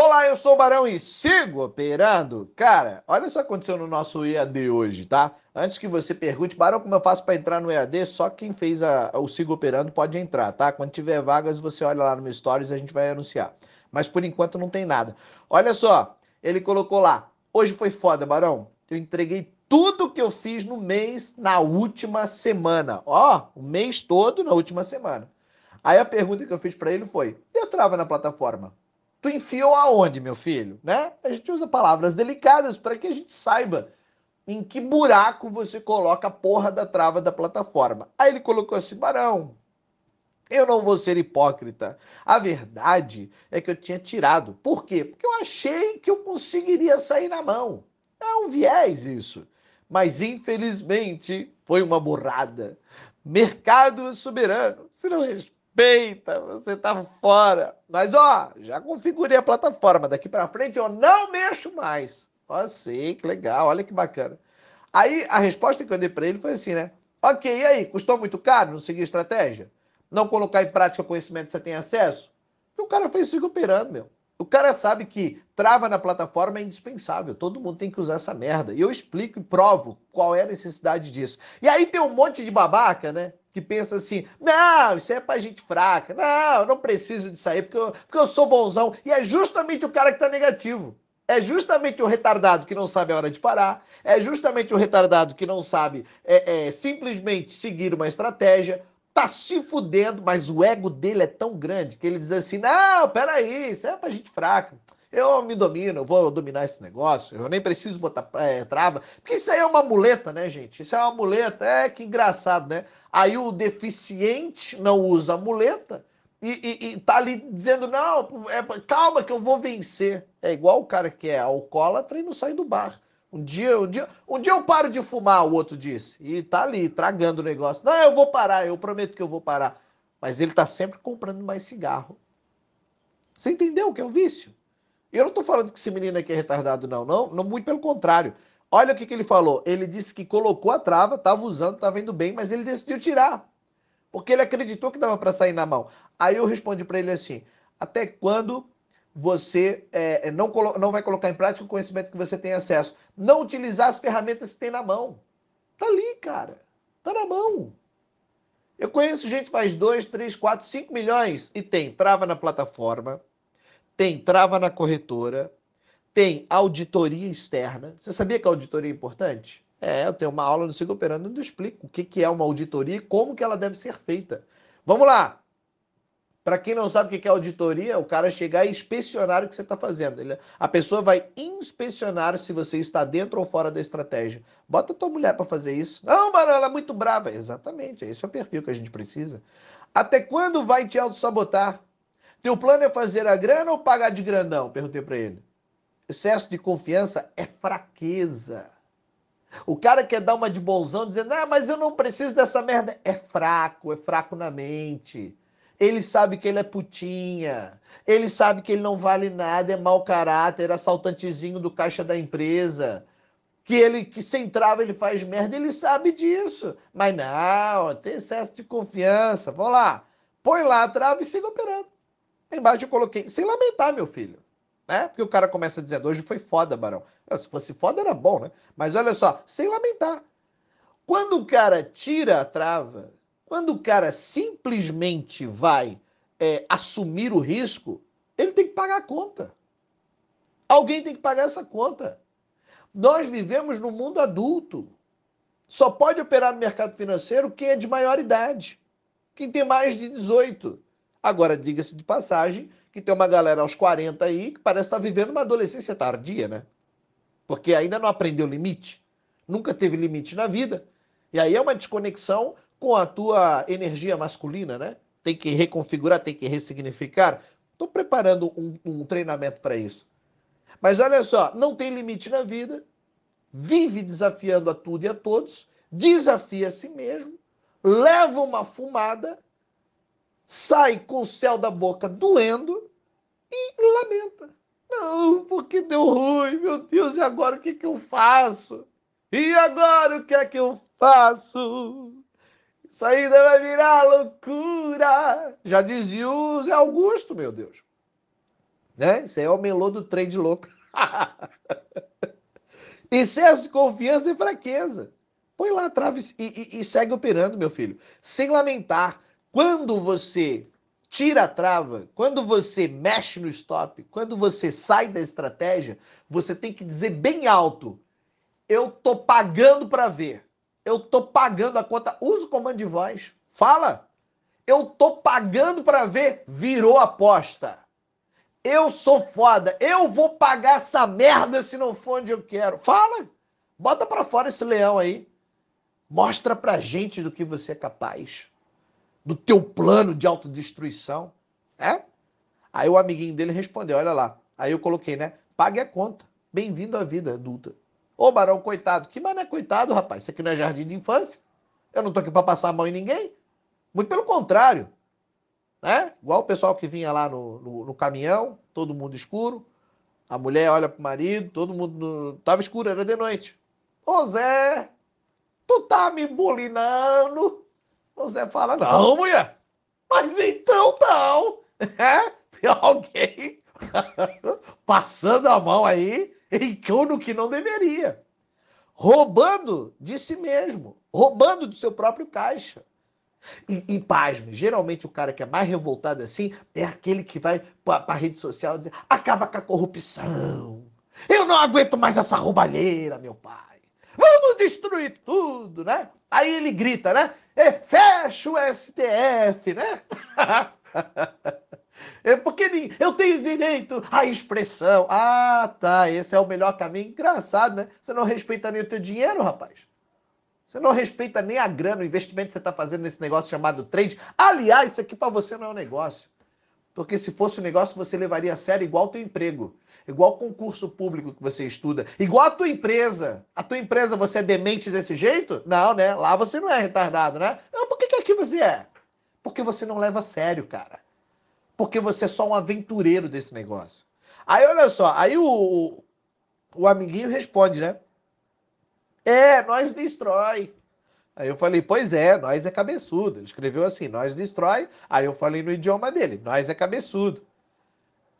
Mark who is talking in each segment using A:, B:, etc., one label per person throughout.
A: Olá, eu sou o Barão e sigo operando. Cara, olha só o que aconteceu no nosso EAD hoje, tá? Antes que você pergunte, Barão, como eu faço para entrar no EAD? Só quem fez a, o Sigo Operando pode entrar, tá? Quando tiver vagas, você olha lá no meu Stories e a gente vai anunciar. Mas por enquanto não tem nada. Olha só, ele colocou lá. Hoje foi foda, Barão. Eu entreguei tudo que eu fiz no mês na última semana. Ó, o mês todo na última semana. Aí a pergunta que eu fiz para ele foi: e a trava na plataforma? Tu enfiou aonde, meu filho? Né? A gente usa palavras delicadas para que a gente saiba em que buraco você coloca a porra da trava da plataforma. Aí ele colocou assim, Barão, eu não vou ser hipócrita. A verdade é que eu tinha tirado. Por quê? Porque eu achei que eu conseguiria sair na mão. É um viés isso. Mas infelizmente foi uma burrada. Mercado soberano. Se não respeita, você tá fora. Mas ó, já configurei a plataforma. Daqui para frente eu não mexo mais. Ó, sei, que legal, olha que bacana. Aí a resposta que eu dei para ele foi assim, né? Ok, e aí, custou muito caro não seguir estratégia? Não colocar em prática o conhecimento que você tem acesso? o cara fez isso operando, meu. O cara sabe que trava na plataforma é indispensável. Todo mundo tem que usar essa merda. E eu explico e provo qual é a necessidade disso. E aí tem um monte de babaca, né? Que pensa assim: não, isso é pra gente fraca. Não, eu não preciso disso aí porque eu, porque eu sou bonzão. E é justamente o cara que tá negativo. É justamente o retardado que não sabe a hora de parar. É justamente o retardado que não sabe é, é, simplesmente seguir uma estratégia tá se fudendo, mas o ego dele é tão grande que ele diz assim: não, peraí, isso é pra gente fraca. Eu me domino, eu vou dominar esse negócio, eu nem preciso botar é, trava, porque isso aí é uma muleta, né, gente? Isso é uma muleta, é que engraçado, né? Aí o deficiente não usa muleta e, e, e tá ali dizendo: não, é, calma que eu vou vencer. É igual o cara que é alcoólatra e não sai do bar. Um dia, um dia, um dia eu paro de fumar, o outro disse. E tá ali, tragando o negócio. Não, eu vou parar, eu prometo que eu vou parar. Mas ele tá sempre comprando mais cigarro. Você entendeu o que é o vício? Eu não tô falando que esse menino aqui é retardado, não. Não, não muito pelo contrário. Olha o que, que ele falou. Ele disse que colocou a trava, tava usando, tava indo bem, mas ele decidiu tirar. Porque ele acreditou que dava para sair na mão. Aí eu respondi para ele assim: até quando você é, é, não, não vai colocar em prática o conhecimento que você tem acesso. Não utilizar as ferramentas que tem na mão. Tá ali, cara. Tá na mão. Eu conheço gente que faz 2, 3, 4, 5 milhões e tem trava na plataforma, tem trava na corretora, tem auditoria externa. Você sabia que a auditoria é importante? É, eu tenho uma aula no Sigo Operando onde eu explico o que é uma auditoria e como que ela deve ser feita. Vamos lá! Para quem não sabe o que é auditoria, é o cara chegar e inspecionar o que você está fazendo. Ele, a pessoa vai inspecionar se você está dentro ou fora da estratégia. Bota tua mulher para fazer isso. Não, mano, ela é muito brava. Exatamente, esse é o perfil que a gente precisa. Até quando vai te auto-sabotar? Teu plano é fazer a grana ou pagar de grandão? Perguntei para ele. Excesso de confiança é fraqueza. O cara quer dar uma de bonzão dizendo, ah, mas eu não preciso dessa merda. É fraco, é fraco na mente. Ele sabe que ele é putinha. Ele sabe que ele não vale nada, é mau caráter, assaltantezinho do caixa da empresa. Que ele que sem trava ele faz merda, ele sabe disso. Mas não, tem excesso de confiança. Vamos lá. Põe lá a trava e siga operando. Embaixo eu coloquei, sem lamentar, meu filho. Né? Porque o cara começa dizendo, hoje foi foda, Barão. Se fosse foda era bom, né? Mas olha só, sem lamentar. Quando o cara tira a trava, quando o cara simplesmente vai é, assumir o risco, ele tem que pagar a conta. Alguém tem que pagar essa conta. Nós vivemos no mundo adulto. Só pode operar no mercado financeiro quem é de maior idade, quem tem mais de 18. Agora, diga-se de passagem, que tem uma galera aos 40 aí que parece estar vivendo uma adolescência tardia, né? Porque ainda não aprendeu limite, nunca teve limite na vida. E aí é uma desconexão com a tua energia masculina, né? Tem que reconfigurar, tem que ressignificar. Estou preparando um, um treinamento para isso. Mas olha só, não tem limite na vida, vive desafiando a tudo e a todos, desafia a si mesmo, leva uma fumada, sai com o céu da boca doendo e lamenta. Não, porque deu ruim, meu Deus, e agora o que, que eu faço? E agora o que é que eu faço? Isso ainda vai virar loucura. Já dizia o Zé Augusto, meu Deus. Né? Isso aí é o melô do trade louco. Excesso de confiança e fraqueza. Põe lá a trava e, e, e segue operando, meu filho. Sem lamentar. Quando você tira a trava, quando você mexe no stop, quando você sai da estratégia, você tem que dizer bem alto: eu tô pagando para ver. Eu tô pagando a conta. Usa o comando de voz. Fala. Eu tô pagando para ver. Virou aposta. Eu sou foda. Eu vou pagar essa merda se não for onde eu quero. Fala. Bota para fora esse leão aí. Mostra pra gente do que você é capaz. Do teu plano de autodestruição. É? Aí o amiguinho dele respondeu: Olha lá. Aí eu coloquei, né? Pague a conta. Bem-vindo à vida adulta. Ô, Barão, coitado. Que mané coitado, rapaz? Isso aqui não é jardim de infância. Eu não tô aqui para passar a mão em ninguém. Muito pelo contrário. Né? Igual o pessoal que vinha lá no, no, no caminhão, todo mundo escuro. A mulher olha pro marido, todo mundo. Tava escuro, era de noite. Ô Zé, tu tá me bulinando? O Zé fala, não, mulher. Mas então não. É? Tem alguém passando a mão aí em cano que não deveria. Roubando de si mesmo, roubando do seu próprio caixa. E, e pasme, geralmente o cara que é mais revoltado assim é aquele que vai para a rede social dizer: acaba com a corrupção. Eu não aguento mais essa roubalheira, meu pai. Destruir tudo, né? Aí ele grita, né? Fecha o STF, né? É porque eu tenho direito à expressão. Ah, tá. Esse é o melhor caminho. Engraçado, né? Você não respeita nem o teu dinheiro, rapaz. Você não respeita nem a grana, o investimento que você está fazendo nesse negócio chamado trade. Aliás, isso aqui para você não é um negócio. Porque se fosse um negócio, você levaria a sério igual o teu emprego, igual o concurso público que você estuda, igual a tua empresa. A tua empresa, você é demente desse jeito? Não, né? Lá você não é retardado, né? Não, por que, que aqui você é? Porque você não leva a sério, cara porque você é só um aventureiro desse negócio. Aí olha só, aí o, o amiguinho responde, né? É, nós destrói. Aí eu falei, pois é, nós é cabeçudo. Ele escreveu assim, nós destrói. Aí eu falei no idioma dele, nós é cabeçudo.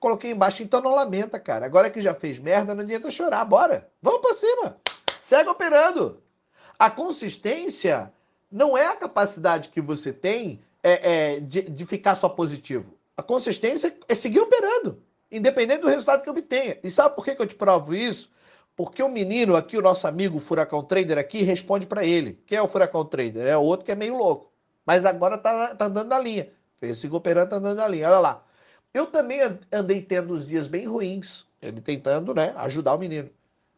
A: Coloquei embaixo, então não lamenta, cara. Agora que já fez merda, não adianta chorar. Bora, vamos pra cima. Segue operando. A consistência não é a capacidade que você tem é, é, de, de ficar só positivo. A consistência é seguir operando, independente do resultado que obtenha. E sabe por que, que eu te provo isso? Porque o menino aqui, o nosso amigo Furacão Trader aqui, responde para ele. Quem é o Furacão Trader? É outro que é meio louco. Mas agora tá, tá andando na linha. Fez o operando, tá andando na linha. Olha lá. Eu também andei tendo uns dias bem ruins. Ele tentando, né, ajudar o menino.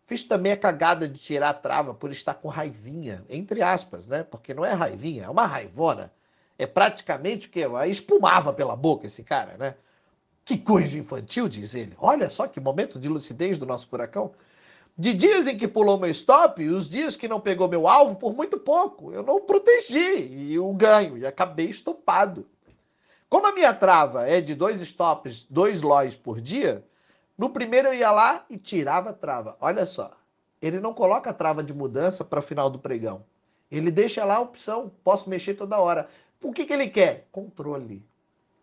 A: Fiz também a cagada de tirar a trava por estar com raivinha, entre aspas, né? Porque não é raivinha, é uma raivona é praticamente que espumava pela boca esse cara, né? Que coisa infantil, diz ele. Olha só que momento de lucidez do nosso furacão. De dias em que pulou meu stop, os dias que não pegou meu alvo por muito pouco. Eu não protegi e o ganho, e acabei estopado. Como a minha trava é de dois stops, dois loys por dia, no primeiro eu ia lá e tirava a trava. Olha só, ele não coloca a trava de mudança para o final do pregão. Ele deixa lá a opção, posso mexer toda hora. O que, que ele quer? Controle.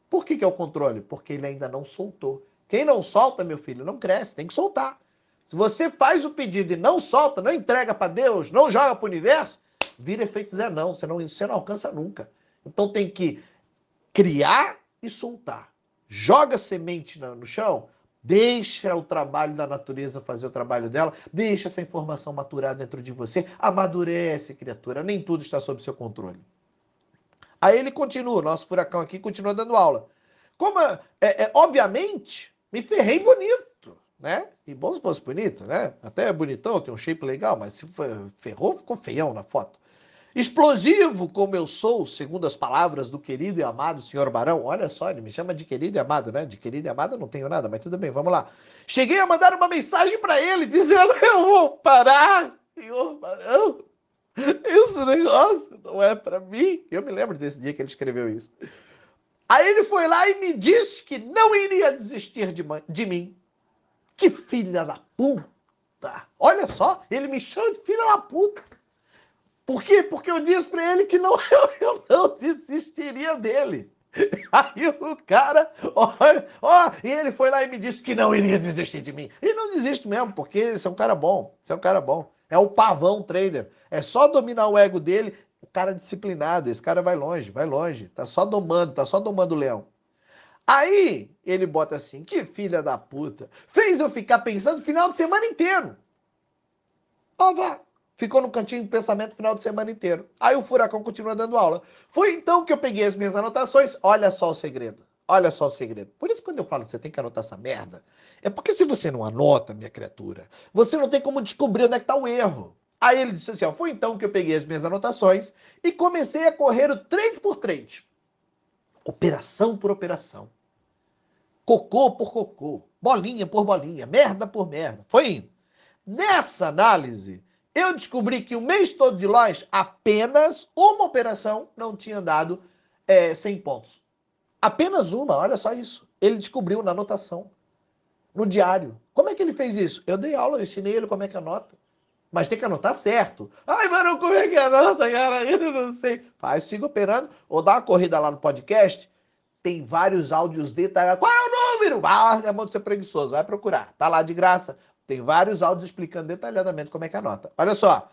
A: Por que, que é o controle? Porque ele ainda não soltou. Quem não solta, meu filho, não cresce, tem que soltar. Se você faz o pedido e não solta, não entrega para Deus, não joga para o universo, vira efeito Zé não, você não, você não alcança nunca. Então tem que criar e soltar. Joga semente no chão, deixa o trabalho da natureza fazer o trabalho dela, deixa essa informação maturar dentro de você, amadurece, criatura, nem tudo está sob seu controle. Aí ele continua, nosso furacão aqui continua dando aula. Como, é, é, obviamente, me ferrei bonito, né? E bom se fosse bonito, né? Até é bonitão, tem um shape legal, mas se ferrou, ficou feião na foto. Explosivo como eu sou, segundo as palavras do querido e amado senhor Barão. Olha só, ele me chama de querido e amado, né? De querido e amado eu não tenho nada, mas tudo bem, vamos lá. Cheguei a mandar uma mensagem para ele dizendo: Eu vou parar, senhor Barão. Esse negócio não é para mim. Eu me lembro desse dia que ele escreveu isso. Aí ele foi lá e me disse que não iria desistir de, de mim. Que filha da puta! Olha só, ele me chama de filha da puta. Por quê? Porque eu disse para ele que não, eu, eu não desistiria dele. Aí o cara, ó, ó, e ele foi lá e me disse que não iria desistir de mim. E não desiste mesmo, porque você é um cara bom, você é um cara bom. É o pavão trader. É só dominar o ego dele, o cara disciplinado, esse cara vai longe, vai longe. Tá só domando, tá só domando o leão. Aí ele bota assim: que filha da puta. Fez eu ficar pensando o final de semana inteiro. Ó, vá. Ficou no cantinho de pensamento o final de semana inteiro. Aí o furacão continua dando aula. Foi então que eu peguei as minhas anotações. Olha só o segredo. Olha só o segredo. Por isso, quando eu falo que você tem que anotar essa merda, é porque se você não anota, minha criatura, você não tem como descobrir onde é que está o erro. Aí ele disse assim: ó, foi então que eu peguei as minhas anotações e comecei a correr o trade por trade. Operação por operação. Cocô por cocô. Bolinha por bolinha. Merda por merda. Foi indo. Nessa análise, eu descobri que o mês todo de lojas, apenas uma operação não tinha dado é, 100 pontos. Apenas uma, olha só isso. Ele descobriu na anotação, no diário. Como é que ele fez isso? Eu dei aula, eu ensinei ele como é que anota. Mas tem que anotar certo. Ai, mano, como é que anota, cara? Eu não sei. Faz, siga operando. Ou dá uma corrida lá no podcast. Tem vários áudios detalhados. Qual é o número? Ah, é mão de ser preguiçoso. Vai procurar. Tá lá de graça. Tem vários áudios explicando detalhadamente como é que anota. Olha só.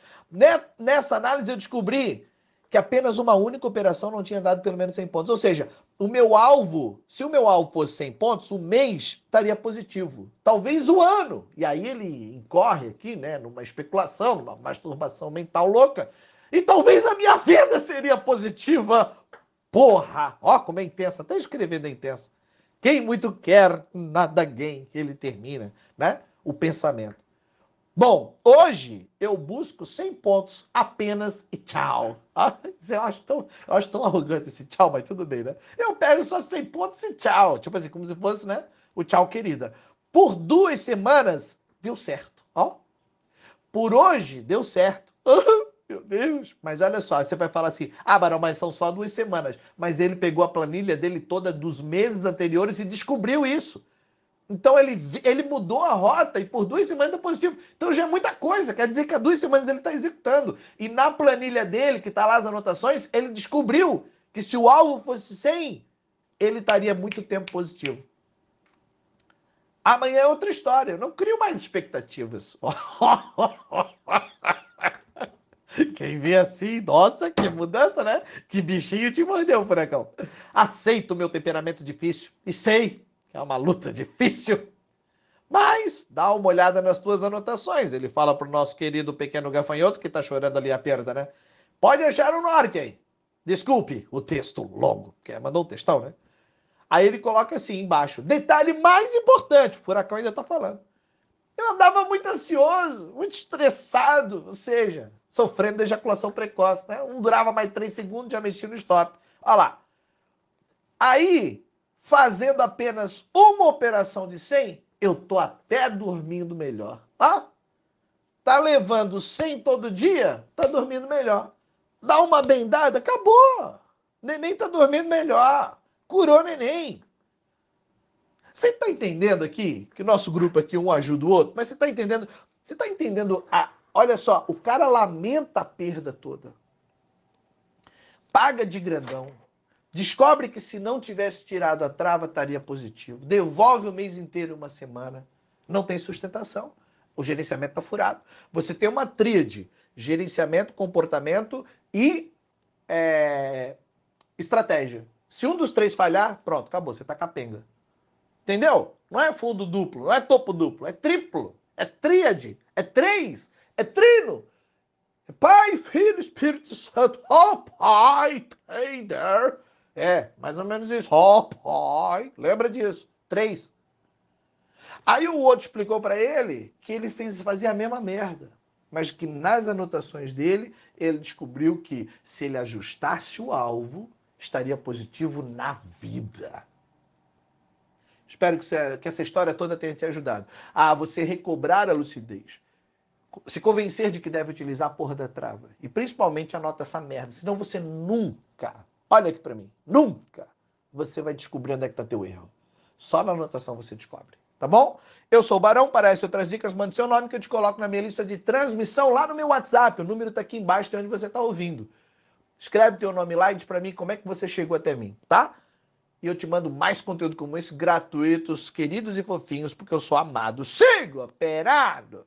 A: Nessa análise eu descobri que apenas uma única operação não tinha dado pelo menos 100 pontos. Ou seja, o meu alvo, se o meu alvo fosse 100 pontos, o mês estaria positivo. Talvez o ano. E aí ele incorre aqui, né, numa especulação, numa masturbação mental louca. E talvez a minha venda seria positiva. Porra! Ó, como é intensa. Até escrevendo é intenso. Quem muito quer, nada ganha. Ele termina, né? O pensamento. Bom, hoje eu busco 100 pontos apenas e tchau. Ah, eu, acho tão, eu acho tão arrogante esse tchau, mas tudo bem, né? Eu pego só 100 pontos e tchau. Tipo assim, como se fosse, né? O tchau, querida. Por duas semanas, deu certo. Ó. Por hoje, deu certo. Meu Deus. Mas olha só, você vai falar assim, ah, Barão, mas são só duas semanas. Mas ele pegou a planilha dele toda dos meses anteriores e descobriu isso. Então ele, ele mudou a rota e por duas semanas está positivo. Então já é muita coisa. Quer dizer que há duas semanas ele está executando. E na planilha dele, que está lá as anotações, ele descobriu que se o alvo fosse 100, ele estaria muito tempo positivo. Amanhã é outra história. Eu não crio mais expectativas. Quem vê assim, nossa, que mudança, né? Que bichinho te mordeu, furacão. Aceito o meu temperamento difícil e sei é uma luta difícil. Mas dá uma olhada nas tuas anotações. Ele fala pro nosso querido pequeno gafanhoto que tá chorando ali a perda, né? Pode achar o norte aí. Desculpe o texto longo, que mandou um textão, né? Aí ele coloca assim embaixo. Detalhe mais importante, o furacão ainda tá falando. Eu andava muito ansioso, muito estressado, ou seja, sofrendo de ejaculação precoce, né? Não durava mais três segundos, já mexia no stop. Olha lá. Aí fazendo apenas uma operação de 100, eu tô até dormindo melhor. Ah, tá levando 100 todo dia, tá dormindo melhor. Dá uma bendada, acabou. Neném tá dormindo melhor. Curou neném. Você tá entendendo aqui que nosso grupo aqui um ajuda o outro, mas você tá entendendo? Você tá entendendo a Olha só, o cara lamenta a perda toda. Paga de grandão Descobre que se não tivesse tirado a trava, estaria positivo. Devolve o mês inteiro uma semana. Não tem sustentação. O gerenciamento está furado. Você tem uma tríade: gerenciamento, comportamento e é, estratégia. Se um dos três falhar, pronto, acabou, você está capenga. Entendeu? Não é fundo duplo, não é topo duplo, é triplo, é tríade, é três, é trino. É pai, Filho, Espírito Santo. Oh, Pai, trader. É, mais ou menos isso. Oh, pai. Lembra disso? Três. Aí o outro explicou para ele que ele fez, fazia a mesma merda. Mas que nas anotações dele, ele descobriu que se ele ajustasse o alvo, estaria positivo na vida. Espero que, essa história toda tenha te ajudado a você recobrar a lucidez. Se convencer de que deve utilizar a porra da trava. E principalmente anota essa merda. Senão você nunca Olha aqui para mim. Nunca você vai descobrir onde é que está teu erro. Só na anotação você descobre. Tá bom? Eu sou o Barão, para essas outras dicas, mande seu nome que eu te coloco na minha lista de transmissão lá no meu WhatsApp. O número está aqui embaixo, de onde você está ouvindo. Escreve teu nome lá e diz para mim como é que você chegou até mim, tá? E eu te mando mais conteúdo como esse gratuitos, queridos e fofinhos, porque eu sou amado. Siga operado!